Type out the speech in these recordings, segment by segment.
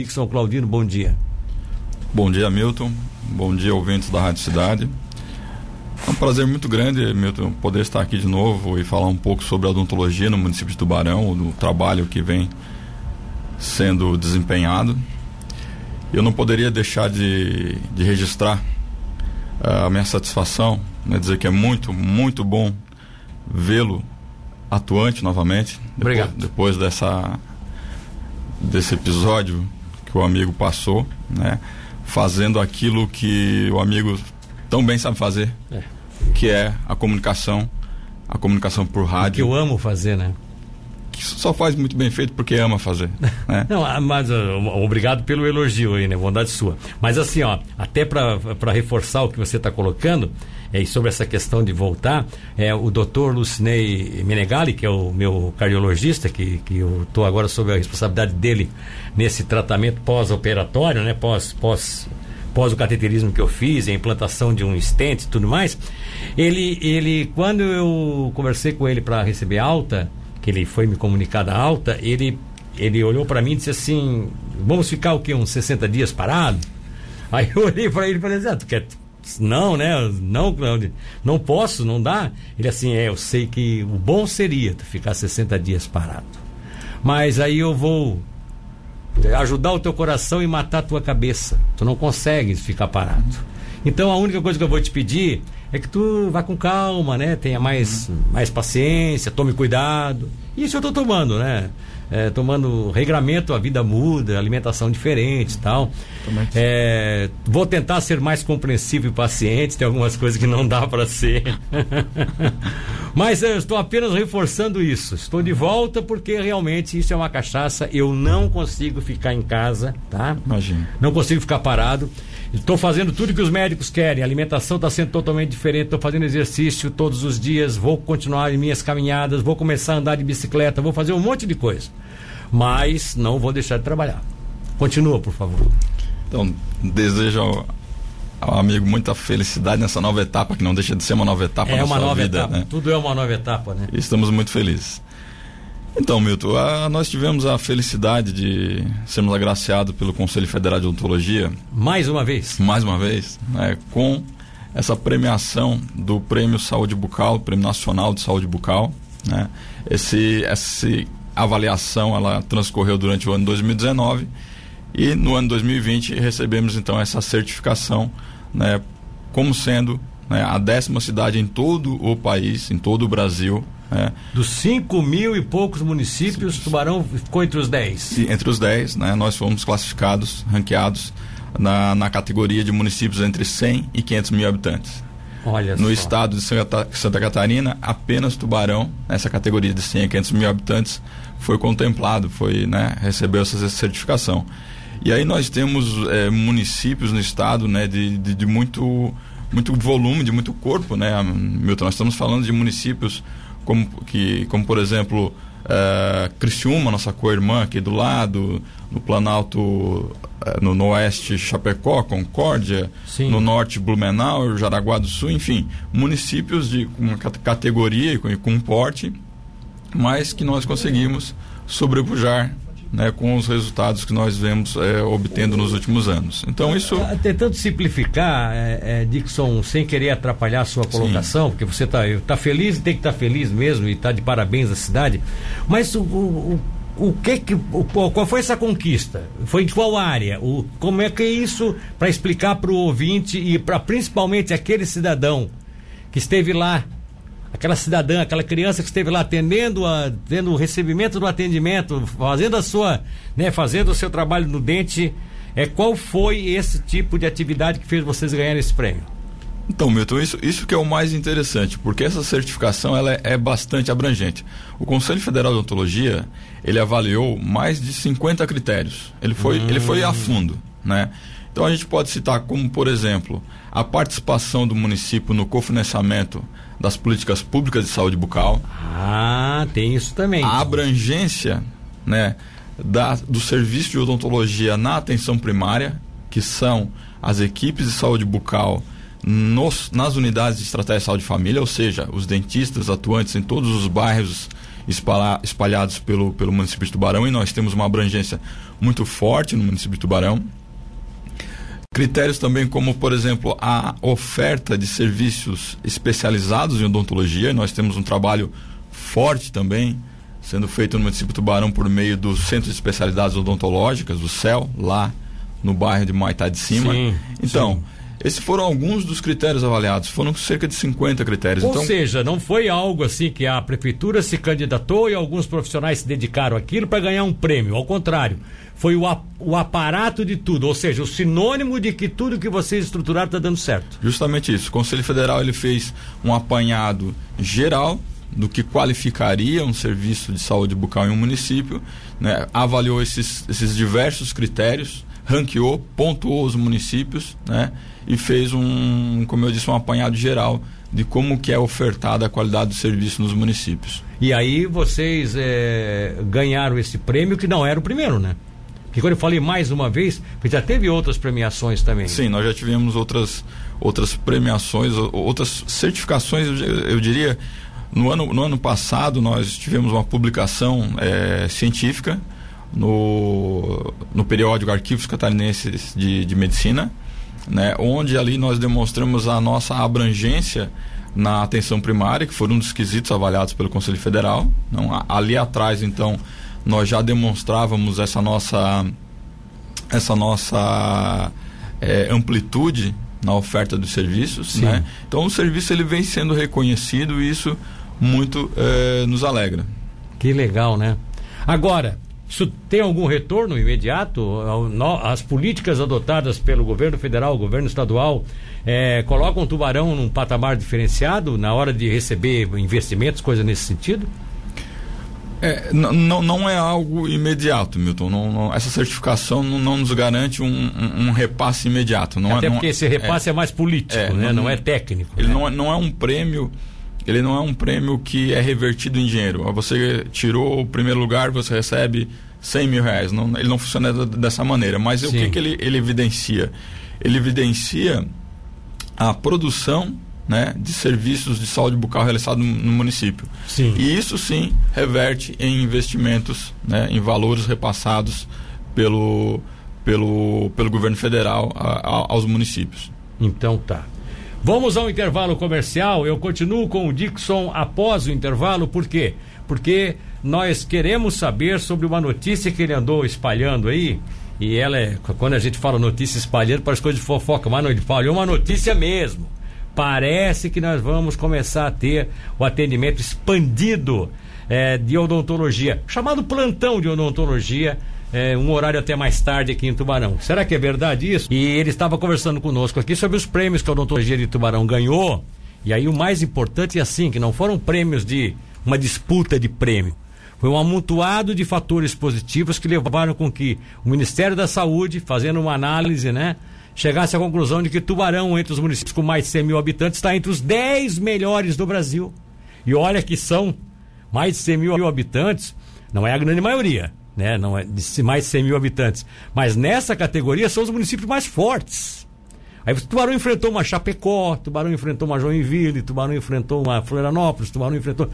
Dixon Claudino, bom dia. Bom dia, Milton. Bom dia, ouvintes da Rádio Cidade. É um prazer muito grande, Milton, poder estar aqui de novo e falar um pouco sobre a odontologia no município de Tubarão, no trabalho que vem sendo desempenhado. Eu não poderia deixar de, de registrar uh, a minha satisfação, né, dizer que é muito, muito bom vê-lo atuante novamente. Obrigado. Depois, depois dessa, desse episódio que o amigo passou, né? Fazendo aquilo que o amigo tão bem sabe fazer, é. que é a comunicação, a comunicação por rádio. Que eu amo fazer, né? Que só faz muito bem feito porque ama fazer. Né? Não, ah, mas uh, obrigado pelo elogio aí, né? Bondade sua. Mas assim, ó, até para reforçar o que você está colocando, é, sobre essa questão de voltar, é, o doutor Lucinei Menegali, que é o meu cardiologista, que, que eu estou agora sob a responsabilidade dele nesse tratamento pós-operatório, né, pós, pós, pós o cateterismo que eu fiz, a implantação de um stent e tudo mais, ele, ele quando eu conversei com ele para receber alta, que ele foi me comunicada alta, ele, ele olhou para mim e disse assim, vamos ficar o quê, uns 60 dias parado? Aí eu olhei para ele e falei assim, ah, tu quer não, né? Não, Cláudio, não posso, não dá. Ele assim, é, eu sei que o bom seria tu ficar 60 dias parado. Mas aí eu vou ajudar o teu coração e matar a tua cabeça. Tu não consegues ficar parado. Então a única coisa que eu vou te pedir é que tu vá com calma, né? Tenha mais, mais paciência, tome cuidado. Isso eu estou tomando, né? É, tomando regramento, a vida muda, alimentação diferente e tal. É, vou tentar ser mais compreensivo e paciente, tem algumas coisas que não dá para ser. Mas eu estou apenas reforçando isso. Estou de volta porque realmente isso é uma cachaça. Eu não consigo ficar em casa, tá? Imagina. Não consigo ficar parado. Estou fazendo tudo que os médicos querem. A alimentação está sendo totalmente diferente. Estou fazendo exercício todos os dias. Vou continuar em minhas caminhadas. Vou começar a andar de bicicleta. Vou fazer um monte de coisa. Mas não vou deixar de trabalhar. Continua, por favor. Então, desejo ao, ao amigo muita felicidade nessa nova etapa, que não deixa de ser uma nova etapa é na uma sua nova vida. Etapa. Né? Tudo é uma nova etapa, né? E estamos muito felizes. Então, Milton, a, nós tivemos a felicidade de sermos agraciados pelo Conselho Federal de Odontologia. Mais uma vez? Mais uma vez, né, com essa premiação do Prêmio Saúde Bucal, Prêmio Nacional de Saúde Bucal. Né, esse, essa avaliação ela transcorreu durante o ano 2019 e no ano 2020 recebemos então essa certificação né, como sendo né, a décima cidade em todo o país, em todo o Brasil, é. Dos 5 mil e poucos municípios, Sim. Tubarão ficou entre os 10. Entre os 10, né? Nós fomos classificados, ranqueados na, na categoria de municípios entre 100 e 500 mil habitantes. Olha no só. estado de Santa Catarina, apenas Tubarão, nessa categoria de 100 a 500 mil habitantes, foi contemplado, foi, né, recebeu essa certificação. E aí nós temos é, municípios no estado, né, de, de, de, muito, muito volume, de muito corpo, né, Milton? Nós estamos falando de municípios como, que, como por exemplo, uh, Criciúma, nossa co-irmã aqui do lado, no Planalto, uh, no, no, oeste Chapecó, Concórdia, Sim. no norte Blumenau, Jaraguá do Sul, enfim, municípios de uma categoria e com, com porte, mas que nós conseguimos sobrepujar né, com os resultados que nós vemos é, obtendo nos últimos anos. Então isso. Ah, tentando simplificar, é, é, Dixon, sem querer atrapalhar a sua colocação, Sim. porque você está tá feliz e tem que estar tá feliz mesmo e está de parabéns à cidade. Mas o, o, o que que o, qual foi essa conquista? Foi em qual área? O, como é que é isso para explicar para o ouvinte e para principalmente aquele cidadão que esteve lá aquela cidadã, aquela criança que esteve lá atendendo, a, tendo o recebimento do atendimento, fazendo a sua, né, fazendo o seu trabalho no dente, é qual foi esse tipo de atividade que fez vocês ganharem esse prêmio? Então, Milton, isso, isso que é o mais interessante, porque essa certificação ela é, é bastante abrangente. O Conselho Federal de Odontologia, ele avaliou mais de 50 critérios. Ele foi, hum. ele foi a fundo, né? Então a gente pode citar como, por exemplo, a participação do município no cofinanciamento das políticas públicas de saúde bucal. Ah, tem isso também. A abrangência, né, da, do serviço de odontologia na atenção primária, que são as equipes de saúde bucal nos, nas unidades de estratégia de saúde e família, ou seja, os dentistas atuantes em todos os bairros espalhados pelo, pelo município de Tubarão e nós temos uma abrangência muito forte no município de Tubarão. Critérios também como, por exemplo, a oferta de serviços especializados em odontologia. Nós temos um trabalho forte também sendo feito no município de Tubarão por meio do Centro de Especialidades Odontológicas, o CEL, lá no bairro de Maitá de Cima. Sim, então, sim. Esses foram alguns dos critérios avaliados, foram cerca de 50 critérios. Ou então... seja, não foi algo assim que a prefeitura se candidatou e alguns profissionais se dedicaram àquilo para ganhar um prêmio. Ao contrário, foi o, o aparato de tudo, ou seja, o sinônimo de que tudo que vocês estruturaram está dando certo. Justamente isso. O Conselho Federal ele fez um apanhado geral do que qualificaria um serviço de saúde bucal em um município, né? avaliou esses, esses diversos critérios, ranqueou, pontuou os municípios, né? e fez um, como eu disse, um apanhado geral de como que é ofertada a qualidade do serviço nos municípios. E aí vocês é, ganharam esse prêmio que não era o primeiro, né? Porque quando eu falei mais uma vez, já teve outras premiações também. Sim, nós já tivemos outras, outras premiações, outras certificações, eu, eu diria. No ano, no ano passado nós tivemos uma publicação é, científica no, no periódico Arquivos Catarinenses de, de Medicina, né, onde ali nós demonstramos a nossa abrangência na atenção primária, que foram um dos quesitos avaliados pelo Conselho Federal. Então, ali atrás, então, nós já demonstrávamos essa nossa essa nossa é, amplitude na oferta dos serviços, né? Então o serviço ele vem sendo reconhecido e isso muito é, nos alegra. Que legal, né? Agora, isso tem algum retorno imediato? As políticas adotadas pelo governo federal, governo estadual, é, colocam o tubarão num patamar diferenciado na hora de receber investimentos, coisa nesse sentido? É, não, não é algo imediato, Milton. Não, não, essa certificação não, não nos garante um, um, um, repasse imediato. Não Até é, porque esse repasse é, é mais político, é, né? não, é técnico. Ele né? não, não é um prêmio ele não é um prêmio que é revertido em dinheiro. Você tirou o primeiro lugar, você recebe 100 mil reais. Não, ele não funciona dessa maneira. Mas o que, que ele, ele evidencia? Ele evidencia a produção né, de serviços de saúde bucal realizado no, no município. Sim. E isso sim reverte em investimentos, né, em valores repassados pelo, pelo, pelo governo federal a, a, aos municípios. Então tá. Vamos ao intervalo comercial. Eu continuo com o Dixon após o intervalo, por quê? Porque nós queremos saber sobre uma notícia que ele andou espalhando aí. E ela é, quando a gente fala notícia espalhando, parece coisa de fofoca, mas não, ele falou uma notícia mesmo. Parece que nós vamos começar a ter o atendimento expandido é, de odontologia, chamado plantão de odontologia é, um horário até mais tarde aqui em Tubarão. Será que é verdade isso? E ele estava conversando conosco aqui sobre os prêmios que a odontologia de Tubarão ganhou. E aí o mais importante é assim, que não foram prêmios de uma disputa de prêmio. Foi um amontoado de fatores positivos que levaram com que o Ministério da Saúde, fazendo uma análise, né, chegasse à conclusão de que Tubarão, entre os municípios com mais de 100 mil habitantes, está entre os 10 melhores do Brasil. E olha que são mais de 100 mil habitantes, não é a grande maioria, né? Não é de mais de 100 mil habitantes. Mas nessa categoria são os municípios mais fortes. Aí Tubarão enfrentou uma Chapecó, Tubarão enfrentou uma Joinville, Tubarão enfrentou uma Florianópolis, Tubarão enfrentou.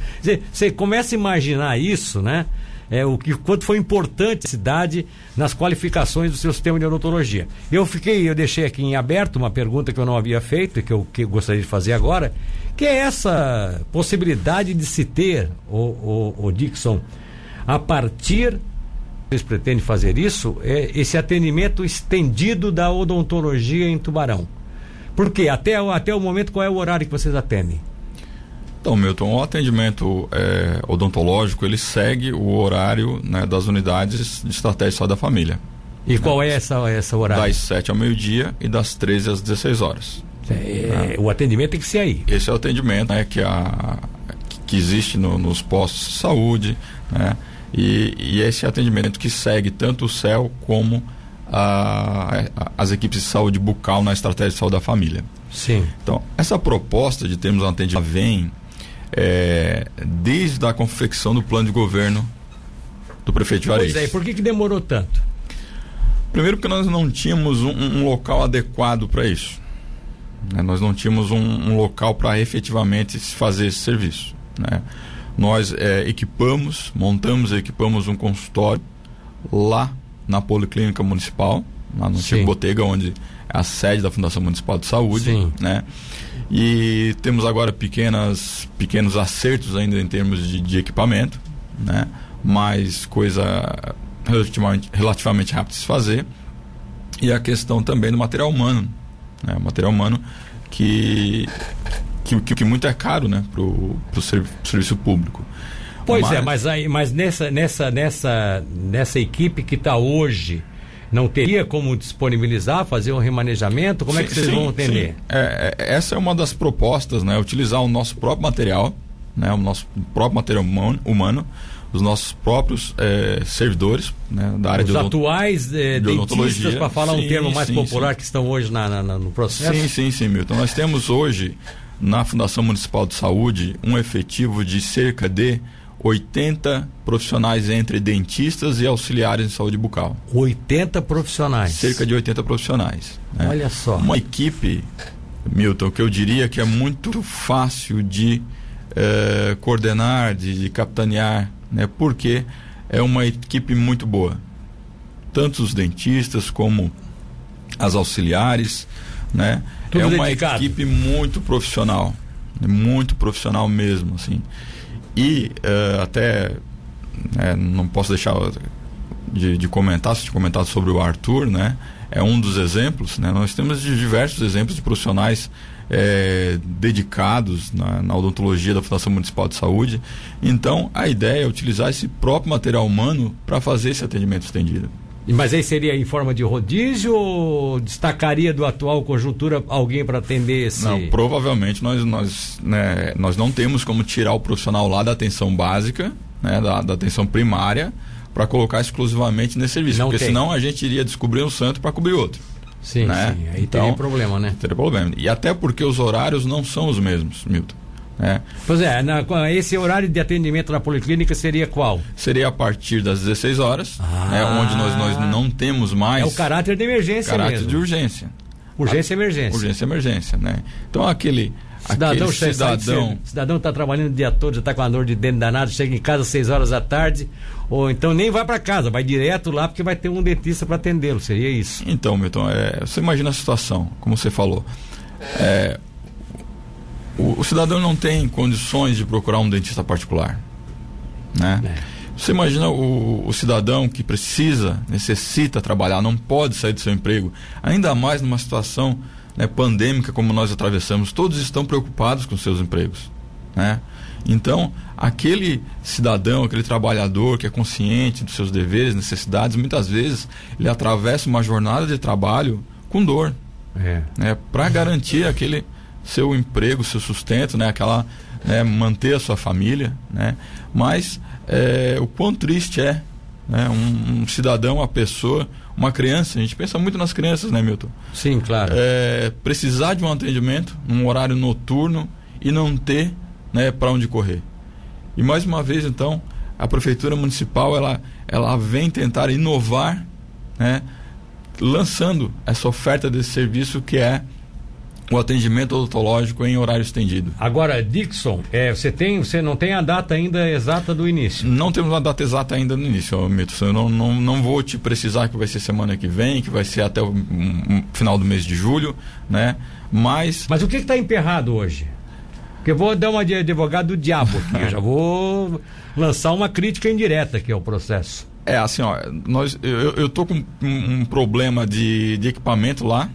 Você começa a imaginar isso, né? É, o que quanto foi importante a cidade nas qualificações do seu sistema de odontologia. Eu fiquei, eu deixei aqui em aberto uma pergunta que eu não havia feito e que eu, que gostaria de fazer agora, que é essa possibilidade de se ter, o, o, o Dixon, a partir vocês pretendem fazer isso é esse atendimento estendido da odontologia em Tubarão. Por quê? Até, até o momento, qual é o horário que vocês atendem? Então, Milton, o atendimento é, odontológico, ele segue o horário né, das unidades de estratégia de saúde da família. E né? qual é essa, essa horário? Das 7 ao meio-dia e das 13 às 16 horas. É, né? O atendimento tem que ser aí. Esse é o atendimento né, que, a, que existe no, nos postos de saúde, né? E, e esse atendimento que segue tanto o CEL como a, a, as equipes de saúde bucal na estratégia de saúde da família. Sim. Então, essa proposta de termos um atendimento vem é, desde a confecção do plano de governo do prefeito Juarez. Pois é, por que, que demorou tanto? Primeiro porque nós não tínhamos um, um local adequado para isso. Né? Nós não tínhamos um, um local para efetivamente fazer esse serviço. Né? Nós é, equipamos, montamos e equipamos um consultório lá na Policlínica Municipal, lá no Antigo Botega, onde é a sede da Fundação Municipal de Saúde, Sim. né? E temos agora pequenas, pequenos acertos ainda em termos de, de equipamento, né? Mas coisa relativamente, relativamente rápida de se fazer. E a questão também do material humano, né? O material humano que que, que, que muito é caro, né? Para o serviço público. Pois mas... é, mas, aí, mas nessa, nessa, nessa, nessa equipe que está hoje, não teria como disponibilizar, fazer um remanejamento? Como sim, é que vocês sim, vão atender? É, é, essa é uma das propostas, né? Utilizar o nosso próprio material, né? O nosso próprio material humano, humano os nossos próprios é, servidores né, da área os de Os atuais é, de dentistas, para falar sim, um termo mais popular, que estão hoje na, na, no processo? Sim, sim, sim, Milton. Nós temos hoje, na Fundação Municipal de Saúde, um efetivo de cerca de 80 profissionais entre dentistas e auxiliares em saúde bucal. 80 profissionais? Cerca de 80 profissionais. Né? Olha só. Uma equipe, Milton, que eu diria que é muito fácil de eh, coordenar, de, de capitanear, né? porque é uma equipe muito boa. Tanto os dentistas como as auxiliares, né? Tudo é uma dedicado. equipe muito profissional, muito profissional mesmo, assim. E uh, até né, não posso deixar de, de comentar, se de comentar sobre o Arthur, né? É um dos exemplos, né? Nós temos diversos exemplos de profissionais é, dedicados na, na, odontologia da Fundação Municipal de Saúde. Então, a ideia é utilizar esse próprio material humano para fazer esse atendimento estendido. Mas aí seria em forma de rodízio ou destacaria do atual conjuntura alguém para atender esse? Não, provavelmente nós, nós, né, nós não temos como tirar o profissional lá da atenção básica, né, da, da atenção primária, para colocar exclusivamente nesse serviço. Não porque tem. senão a gente iria descobrir um santo para cobrir outro. Sim, né? sim. Aí então, teria problema, né? Teria problema. E até porque os horários não são os mesmos, Milton. É. Pois é, na, esse horário de atendimento na policlínica seria qual? Seria a partir das 16 horas, ah. né, onde nós, nós não temos mais. É o caráter de emergência caráter mesmo. de urgência. Urgência e emergência. Urgência e emergência, né? Então aquele. Cidadão, aquele cidadão. cidadão está trabalhando o dia todo, já está com a dor de dentro danado, chega em casa às 6 horas da tarde, ou então nem vai para casa, vai direto lá porque vai ter um dentista para atendê-lo. Seria isso. Então, Milton, é, você imagina a situação, como você falou. É, o, o, cidadão não tem condições de procurar um dentista particular. Né? É. Você imagina o, o, cidadão que precisa, necessita trabalhar, não pode sair do seu emprego, ainda mais numa situação né, pandêmica como nós atravessamos, todos estão preocupados com seus empregos. Né? Então, aquele cidadão, aquele trabalhador que é consciente dos seus deveres, necessidades, muitas vezes ele atravessa uma jornada de trabalho com dor. É. Né, para garantir aquele seu emprego, seu sustento, né? Aquela né, manter a sua família, né? Mas é, o quão triste é, né? Um, um, cidadão, uma pessoa, uma criança. A gente pensa muito nas crianças, né, Milton? Sim, claro. É, precisar de um atendimento num horário noturno e não ter, né, para onde correr. E mais uma vez, então, a prefeitura municipal ela ela vem tentar inovar, né? Lançando essa oferta desse serviço que é o atendimento odontológico em horário estendido. Agora, Dixon, é, você tem, você não tem a data ainda exata do início? Não temos uma data exata ainda no início, Mito. Eu não, não, não vou te precisar que vai ser semana que vem, que vai ser até o um, final do mês de julho, né? Mas. Mas o que está emperrado hoje? Porque eu vou dar uma de advogado do diabo aqui. eu já vou lançar uma crítica indireta aqui ao processo. É, assim, ó, nós, eu, eu tô com um, um problema de, de equipamento lá,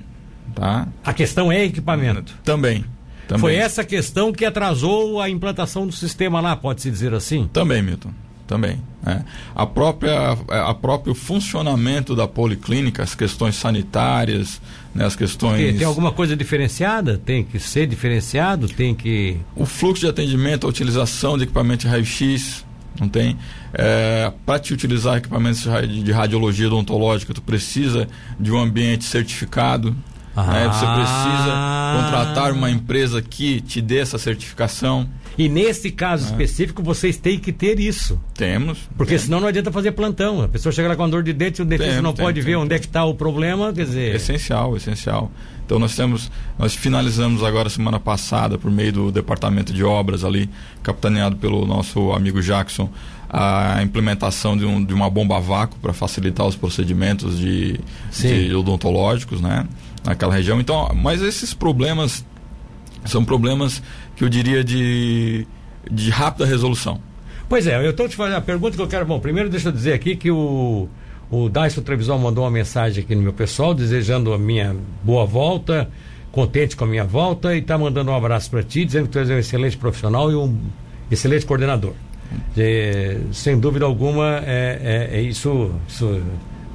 Tá? A questão é equipamento. Também. Também. Foi essa questão que atrasou a implantação do sistema lá, pode-se dizer assim? Também, Milton. Também. É. A própria, a próprio funcionamento da policlínica, as questões sanitárias, né, as questões. Tem alguma coisa diferenciada? Tem que ser diferenciado? Tem que. O fluxo de atendimento, a utilização de equipamento de raio-x, não tem. É, Para te utilizar equipamentos de radiologia odontológica, tu precisa de um ambiente certificado Ah. Né? Você precisa contratar uma empresa que te dê essa certificação. E nesse caso é. específico, vocês têm que ter isso. Temos. Porque temos. senão não adianta fazer plantão. A pessoa chega lá com dor de dente, o dentista temos, não temos, pode ver onde é que está o problema, quer dizer. Essencial, essencial. Então nós temos, nós finalizamos agora semana passada por meio do departamento de obras ali, capitaneado pelo nosso amigo Jackson, a implementação de, um, de uma bomba a vácuo para facilitar os procedimentos de, de odontológicos, né? Naquela região. Então, mas esses problemas são problemas que eu diria de, de rápida resolução. Pois é, eu estou te fazendo a pergunta que eu quero. Bom, primeiro deixa eu dizer aqui que o, o Dyson Trevisol mandou uma mensagem aqui no meu pessoal, desejando a minha boa volta, contente com a minha volta, e está mandando um abraço para ti, dizendo que tu és um excelente profissional e um excelente coordenador. De, sem dúvida alguma, é, é, é isso, isso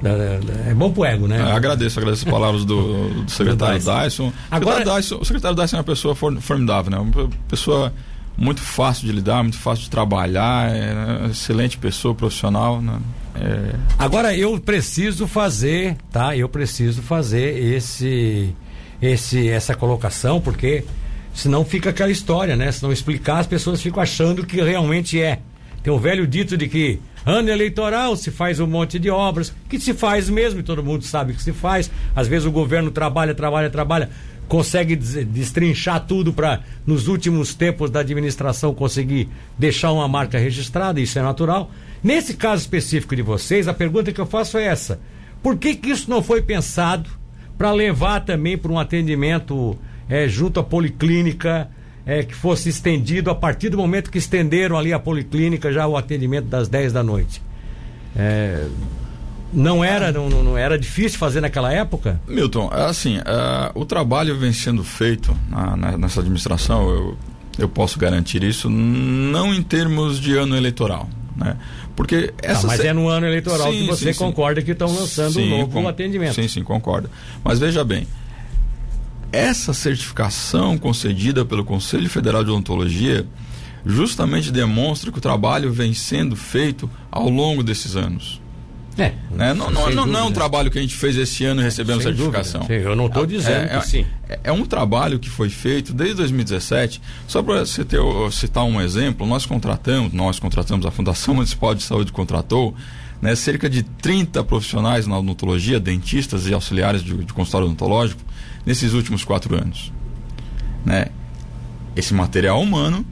é, é bom pro ego, né? Eu agradeço, agradeço as palavras do, do secretário do Dyson. Agora... O, Dyson, o secretário Dyson é uma pessoa formidável, né? Uma pessoa muito fácil de lidar, muito fácil de trabalhar, é excelente pessoa, profissional, né? É... Agora eu preciso fazer, tá? Eu preciso fazer esse, esse, essa colocação, porque Senão fica aquela história, né? Se não explicar, as pessoas ficam achando que realmente é. Tem o velho dito de que ano eleitoral se faz um monte de obras, que se faz mesmo, e todo mundo sabe que se faz. Às vezes o governo trabalha, trabalha, trabalha, consegue destrinchar tudo para, nos últimos tempos da administração, conseguir deixar uma marca registrada, isso é natural. Nesse caso específico de vocês, a pergunta que eu faço é essa: por que, que isso não foi pensado para levar também para um atendimento é, junto à policlínica, é, que fosse estendido a partir do momento que estenderam ali a policlínica já o atendimento das 10 da noite. É, não era não, não, era difícil fazer naquela época? Milton, é assim, uh, o trabalho vem sendo feito na, na, nessa administração, eu, eu posso garantir isso, não em termos de ano eleitoral. Né? Porque tá, essa. Ah, mas se... é no ano eleitoral sim, que você sim, concorda sim. que estão lançando um novo com... atendimento. Sim, sim, concordo. Mas veja bem, essa certificação concedida pelo Conselho Federal de Odontologia justamente demonstra que o trabalho vem sendo feito ao longo desses anos. É, né? não, não, não, não, é um trabalho que a gente fez esse ano e recebemos sem certificação. Sim, eu não estou é, dizendo é, que sim. É, é, um trabalho que foi feito desde 2017. Só para citar um exemplo, nós contratamos, nós contratamos, a Fundação Municipal de Saúde contratou né, cerca de 30 profissionais na odontologia, dentistas e auxiliares de, de consultório odontológico, nesses últimos quatro anos. Né? Esse material humano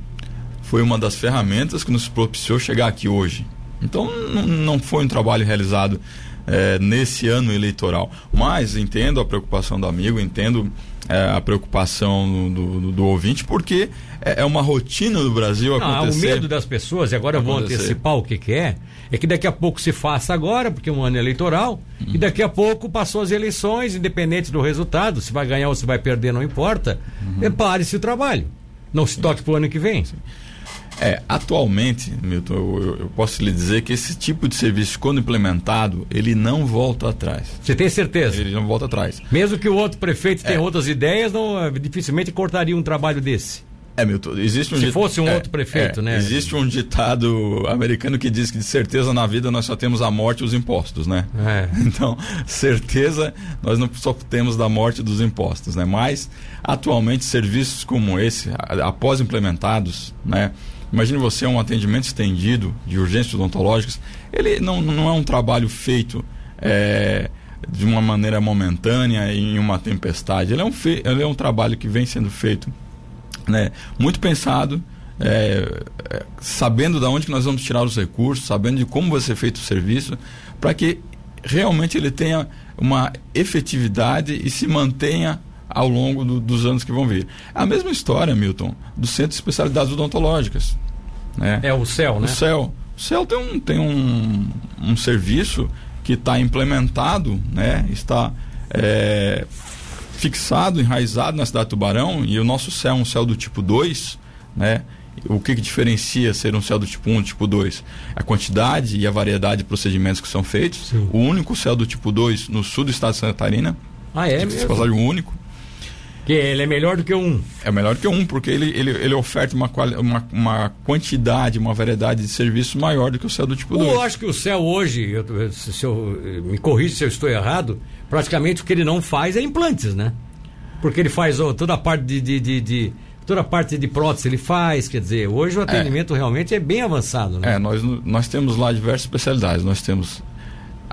foi uma das ferramentas que nos propiciou chegar aqui hoje. Então não foi um trabalho realizado é, nesse ano eleitoral. Mas entendo a preocupação do amigo, entendo é, a preocupação do, do, do, ouvinte, porque é, é, uma rotina do Brasil acontecer. Ah, o medo das pessoas, e agora eu vou antecipar o que, que é, é que daqui a pouco se faça agora, porque é um ano eleitoral, e daqui a pouco passou as eleições, independente do resultado, se vai ganhar ou se vai perder, não importa, uhum. pare-se o trabalho. Não se toque para o ano que vem. Sim. É, atualmente, Milton, eu, eu, posso lhe dizer que esse tipo de serviço, quando implementado, ele não volta atrás. Você tem certeza? Ele não volta atrás. Mesmo que o outro prefeito tenha é. outras ideias, não, eh, dificilmente cortaria um trabalho desse. É, Milton, existe um Se fosse um é, outro prefeito, é, né? Existe um ditado americano que diz que de certeza na vida nós só temos a morte e os impostos, né? É. Então, certeza nós não só temos da morte dos impostos, né? Mas, atualmente, serviços como esse, após implementados, né? Imagine você um atendimento estendido de urgências odontológicas. Ele não, não é um trabalho feito é, de uma maneira momentânea em uma tempestade. Ele é um, fe, ele é um trabalho que vem sendo feito né, muito pensado, é, é, sabendo de onde que nós vamos tirar os recursos, sabendo de como vai ser feito o serviço, para que realmente ele tenha uma efetividade e se mantenha ao longo do, dos anos que vão vir. É a mesma história, Milton, do Centro de Especialidades Odontológicas. Né? É o CEL, né? O CEL. O CEL tem um, tem um, um serviço que está implementado, né? está é, fixado, enraizado na cidade de Tubarão, e o nosso céu é um céu do tipo 2, né? O que, que diferencia ser um céu do tipo 1 e tipo 2? A quantidade e a variedade de procedimentos que são feitos. Sim. O único céu do tipo 2 no sul do estado de Santa Catarina. Ah, é? Mesmo? Passagem único. Que ele é melhor do que um. É melhor do que um, porque ele, ele, ele oferta uma, uma, uma quantidade, uma variedade de serviços maior do que o céu do tipo 2. Eu acho que o céu hoje, eu, se eu, me corrija se eu estou errado, praticamente o que ele não faz é implantes, né? Porque ele faz ó, toda a parte de, de, de, de toda a parte de prótese ele faz, quer dizer, hoje o É. atendimento realmente é bem avançado, né? É, nós, nós temos lá diversas especialidades. Nós temos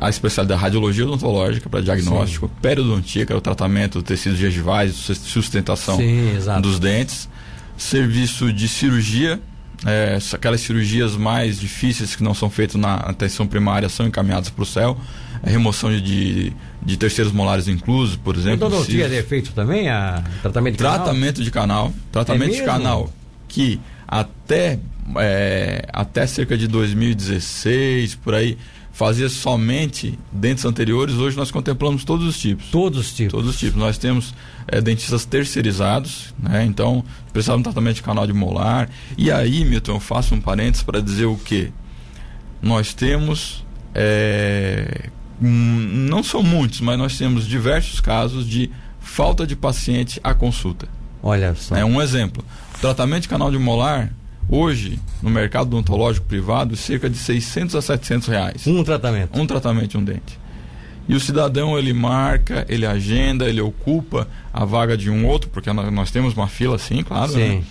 a especialidade da radiologia odontológica para diagnóstico, periodontia, que é o tratamento de tecidos gengivais, sus- sustentação Sim, dos dentes. Serviço de cirurgia, é, aquelas cirurgias mais difíceis que não são feitas na atenção primária são encaminhadas para o céu. A remoção de, de, de terceiros molares inclusos, por exemplo. Endodontia é feito também? A tratamento de canal? Tratamento de canal. Tratamento de mesmo? canal que até, é, até cerca de 2016, por aí, fazia somente dentes anteriores. Hoje nós contemplamos todos os tipos. Todos os tipos. Todos os tipos. Nós temos é, dentistas terceirizados, né? Então, precisava de um tratamento de canal de molar. E aí, Milton, eu faço um parênteses para dizer o quê? Nós temos. é, não são muitos, mas nós temos diversos casos de falta de paciente à consulta. Olha só. É um exemplo. O tratamento de canal de molar, hoje, no mercado odontológico privado, cerca de 600 a 700 reais. Um tratamento. Um tratamento de um dente. E o cidadão, ele marca, ele agenda, ele ocupa a vaga de um outro, porque nós, temos uma fila, sim, claro. Sim. né?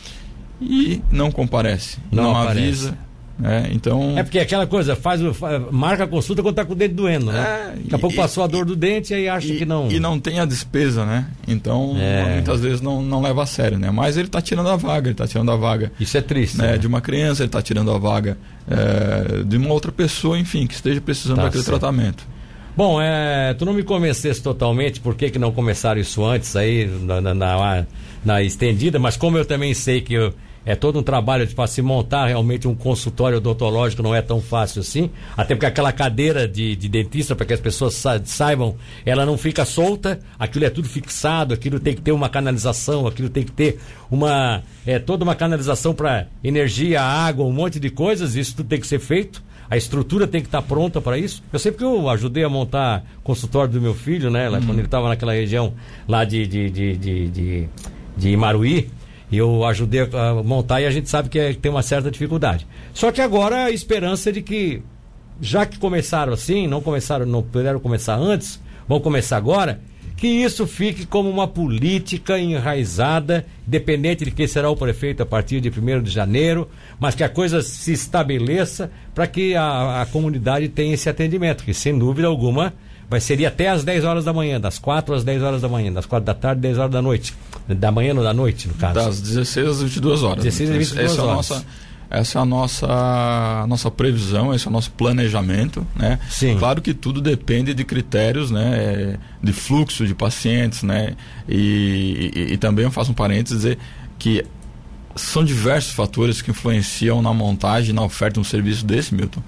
E não comparece. Não Não, avisa. Né? Então. É porque aquela coisa, faz marca a consulta quando tá com o dente doendo, né? É, Daqui a pouco passou a dor do dente e aí acha e, que não. e não tem a despesa, né? Então, É. muitas vezes não, não leva a sério, né? Mas ele está tirando a vaga, ele está tirando a vaga Isso é triste. né, né? de uma criança, ele está tirando a vaga é, de uma outra pessoa, enfim, que esteja precisando Tá daquele certo. tratamento. Bom, é, tu não me convencesse totalmente por que, que não começaram isso antes aí na, na, na- na estendida, mas como eu também sei que eu- é todo um trabalho para se montar realmente um consultório odontológico não é tão fácil assim, até porque aquela cadeira de, de dentista, para que as pessoas sa- saibam, ela não fica solta, aquilo é tudo fixado, aquilo tem que ter uma canalização, aquilo tem que ter uma é, toda uma canalização para energia, água, um monte de coisas, isso tudo tem que ser feito. A estrutura tem que estar pronta para isso. Eu sei porque eu ajudei a montar consultório do meu filho, né? Lá, Quando ele estava naquela região lá de, de, de, de, de, de Imaruí. Eu ajudei a montar e a gente sabe que é- tem uma certa dificuldade. Só que agora a esperança é de que, já que começaram assim, não começaram, não puderam começar antes, vão começar agora, que isso fique como uma política enraizada, independente de quem será o prefeito a partir de 1 de janeiro, mas que a coisa se estabeleça para que a, a comunidade tenha esse atendimento, que sem dúvida alguma vai ser até às 10 horas da manhã, das 4 às 10 horas da manhã, das 4 da tarde, 10 horas da noite. Da manhã ou da noite, no caso. Das 16 às 22 horas. 16 às 22 essa horas. É a nossa, essa é a nossa, nossa previsão, esse é o nosso planejamento. Né? Sim. Claro que tudo depende de critérios né? de fluxo de pacientes. Né? E, e, e também eu faço um parênteses dizer que são diversos fatores que influenciam na montagem, na oferta de um serviço desse, Milton.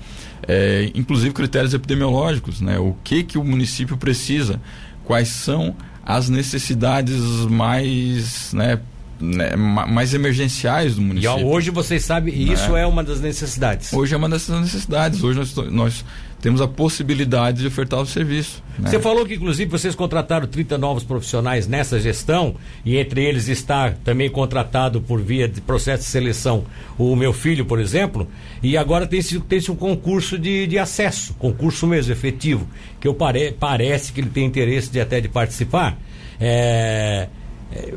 É, inclusive critérios epidemiológicos, né? O que que o município precisa? Quais são as necessidades mais, né, né, ma- mais emergenciais do E município? ó, hoje vocês sabem, e isso é uma das necessidades. Hoje é uma dessas necessidades. Hoje nós, nós temos a possibilidade de ofertar o serviço. né? Você falou que, inclusive, vocês contrataram 30 novos profissionais nessa gestão, e entre eles está também contratado por via de processo de seleção o meu filho, por exemplo, e agora tem-se tem um concurso de, de acesso, concurso mesmo, efetivo, que eu pare, parece que ele tem interesse de até de participar. É,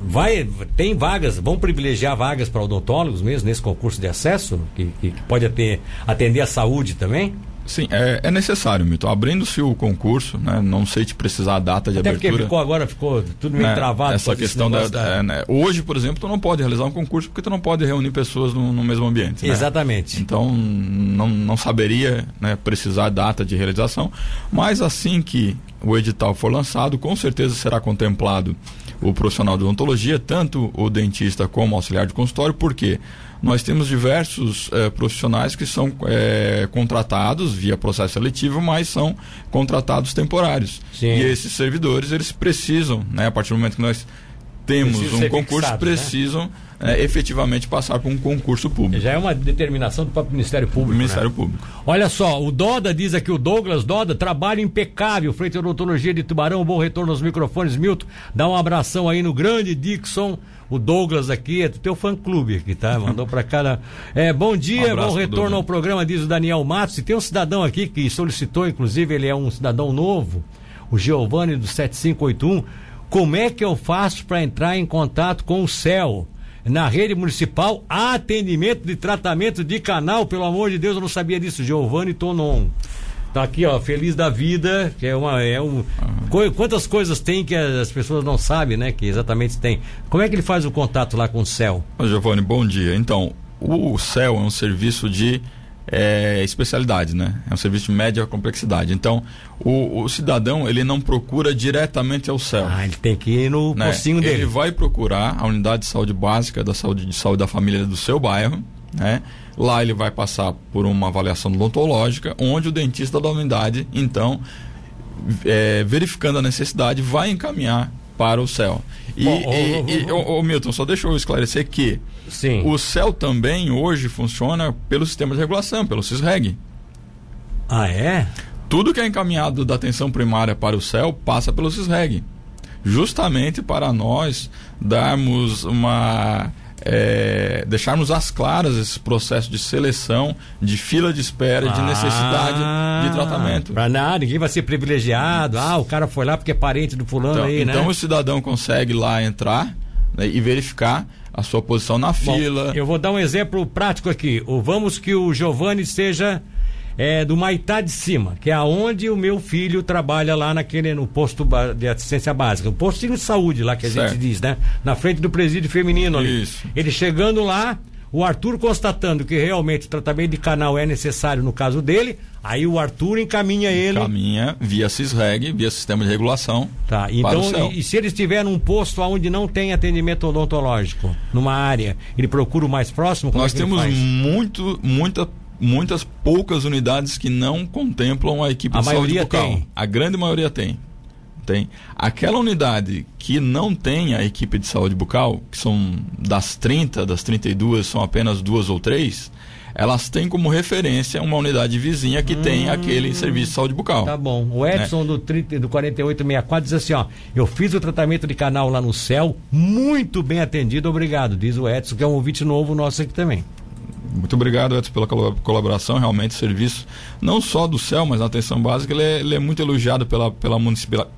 vai, tem vagas, vão privilegiar vagas para odontólogos mesmo nesse concurso de acesso, que, que pode até atender a saúde também? Sim, é, é necessário, Milton. Abrindo-se o concurso, né, não sei te precisar a data de Até porque abertura. ficou agora, ficou tudo meio né, travado. Essa questão da, da- é, né, hoje, por exemplo, tu não pode realizar um concurso porque tu não pode reunir pessoas no, no mesmo ambiente. né? Exatamente. Então não, não saberia né, precisar data de realização, mas assim que o edital for lançado, com certeza será contemplado o profissional de odontologia, tanto o dentista como o auxiliar de consultório, porque nós temos diversos eh, profissionais que são eh, contratados via processo seletivo, mas são contratados temporários. Sim. E esses servidores, eles precisam, né, a partir do momento que nós temos Precisam um concurso, fixados, né? precisam eh, efetivamente passar por um concurso público. Já é uma determinação do próprio Ministério Público. do Ministério né? Público. Olha só, o Doda diz aqui, o Douglas Doda, trabalho impecável, frente à odontologia de Tubarão, bom retorno aos microfones, Milton, dá um abração aí no grande Dixon, o Douglas aqui, é do teu fã-clube aqui, tá? Mandou pra cá. né? É, bom dia, Um bom retorno ao programa, diz o Daniel Matos, e tem um cidadão aqui que solicitou, inclusive, ele é um cidadão novo, o Giovanni do 7581, Como é que eu faço para entrar em contato com o céu? Na rede municipal, atendimento de tratamento de canal, pelo amor de Deus, eu não sabia disso. Giovanni Tonon. Tá aqui, ó, feliz da vida, que é uma. É um, uhum. Quantas coisas tem que as pessoas não sabem, né? Que exatamente tem. Como é que ele faz o contato lá com o céu? Giovanni, bom dia. Então, o céu é um serviço de é, especialidade, né? É um serviço de média complexidade. Então, o, o, cidadão ele não procura diretamente ao céu. Ah, ele tem que ir no né? dele. Ele vai procurar a unidade de saúde básica da saúde de saúde da família do seu bairro, né? Lá ele vai passar por uma avaliação odontológica, onde o dentista da unidade, então, é, verificando a necessidade, vai encaminhar para o céu. E, Bom, e, oh, oh, Milton, só deixa eu esclarecer que Sim. o céu também hoje funciona pelo sistema de regulação, pelo CISREG. Ah, é? Tudo que é encaminhado da atenção primária para o céu passa pelo CISREG. Justamente para nós darmos uma é, deixarmos às claras esse processo de seleção, de fila de espera, ah, de necessidade de tratamento. Para nada, ninguém vai ser privilegiado. Ah, o cara foi lá porque é parente do fulano então, aí, né? Então o cidadão consegue lá entrar né, e verificar a sua posição na fila. Bom, eu vou dar um exemplo prático aqui. O, vamos que o Giovanni seja é, do Maitá de Cima, que é aonde o meu filho trabalha lá naquele no posto de assistência básica, o posto de saúde lá que a certo. gente diz, né? Na frente do presídio feminino ali. Isso. Ele chegando lá, o Arthur constatando que realmente o tratamento de canal é necessário no caso dele, aí o Arthur encaminha ele. Encaminha via CISREG, via sistema de regulação. Tá, então, e, e, se ele estiver num posto onde não tem atendimento odontológico, numa área, ele procura o mais próximo? Nós é temos muito, muita muitas poucas unidades que não contemplam a equipe a de saúde bucal. Tem. A grande maioria tem. Tem. Aquela unidade que não tem a equipe de saúde bucal, que são das 30, das 32, são apenas duas ou três, elas têm como referência uma unidade vizinha que hum, tem aquele serviço de saúde bucal. Tá bom. O Edson né? do, 30, do 4864 diz assim: ó, eu fiz o tratamento de canal lá no céu, muito bem atendido, obrigado. Diz o Edson, que é um ouvinte novo nosso aqui também. Muito obrigado, Edson, pela colaboração. Realmente, o serviço, não só do céu, mas na atenção básica, ele é, ele é muito elogiado pela, pela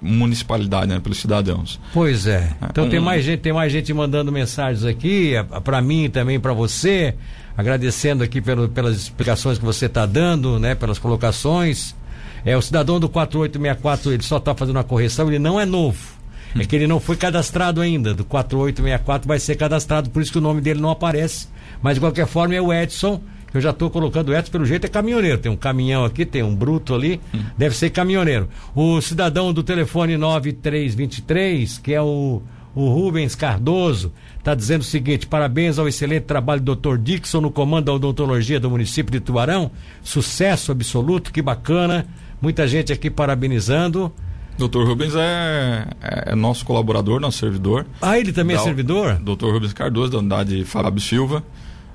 municipalidade, né, pelos cidadãos. Pois é. Então um... tem, mais gente, tem mais gente mandando mensagens aqui, para mim e também para você, agradecendo aqui pelo, pelas explicações que você está dando, né, pelas colocações. É, o cidadão do 4864, ele só está fazendo uma correção, ele não é novo. É que ele não foi cadastrado ainda. Do 4864 vai ser cadastrado, por isso que o nome dele não aparece mas de qualquer forma é o Edson, eu já estou colocando o Edson, pelo jeito é caminhoneiro. Tem um caminhão aqui, tem um bruto ali, deve ser caminhoneiro. O cidadão do telefone 9323, que é o, o Rubens Cardoso, está dizendo o seguinte: parabéns ao excelente trabalho do Dr. Dixon no comando da odontologia do município de Tubarão. Sucesso absoluto, que bacana. Muita gente aqui parabenizando. Doutor Rubens é, é, nosso colaborador, nosso servidor. Ah, ele também é da, é servidor? Doutor Rubens Cardoso, da unidade Fábio Silva.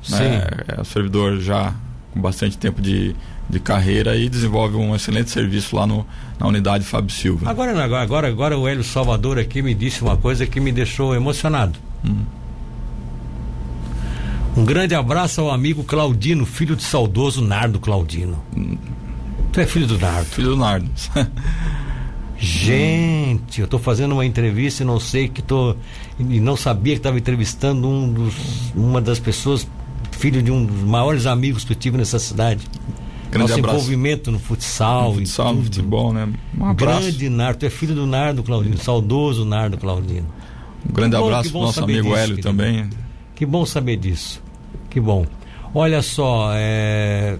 Sim. Né, é servidor já com bastante tempo de, de carreira e desenvolve um excelente serviço lá no, na unidade Fábio Silva. Agora, agora, agora o Hélio Salvador aqui me disse uma coisa que me deixou emocionado. Hum. Um grande abraço ao amigo Claudino, filho do saudoso Nardo Claudino. Hum. Tu é filho do Nardo? Filho do Nardo. Gente, eu estou fazendo uma entrevista e não sei que tô e não sabia que estava entrevistando um dos, uma das pessoas, filho de um dos maiores amigos que eu tive nessa cidade. Grande Nosso abraço. envolvimento no futsal, no futsal, no futebol, né? Um abraço. Grande Nardo, tu é filho do Nardo Claudino, saudoso Nardo Claudino. Um grande bom, abraço para nosso amigo disso, Hélio querido. também. Que bom saber disso. Que bom. Olha só, é,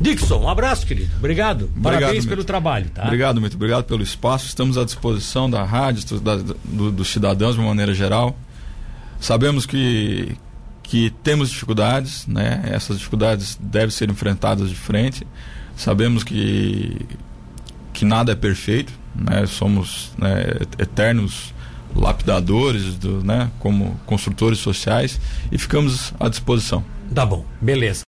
Dixon, um abraço, querido. Obrigado. obrigado Parabéns pelo trabalho, tá? Obrigado, muito obrigado pelo espaço. Estamos à disposição da rádio, da, do, dos cidadãos de uma maneira geral. Sabemos que, que temos dificuldades, né? Essas dificuldades devem ser enfrentadas de frente. Sabemos que, que nada é perfeito, né? Somos né, eternos lapidadores, do, né? Como construtores sociais e ficamos à disposição. Tá bom, beleza.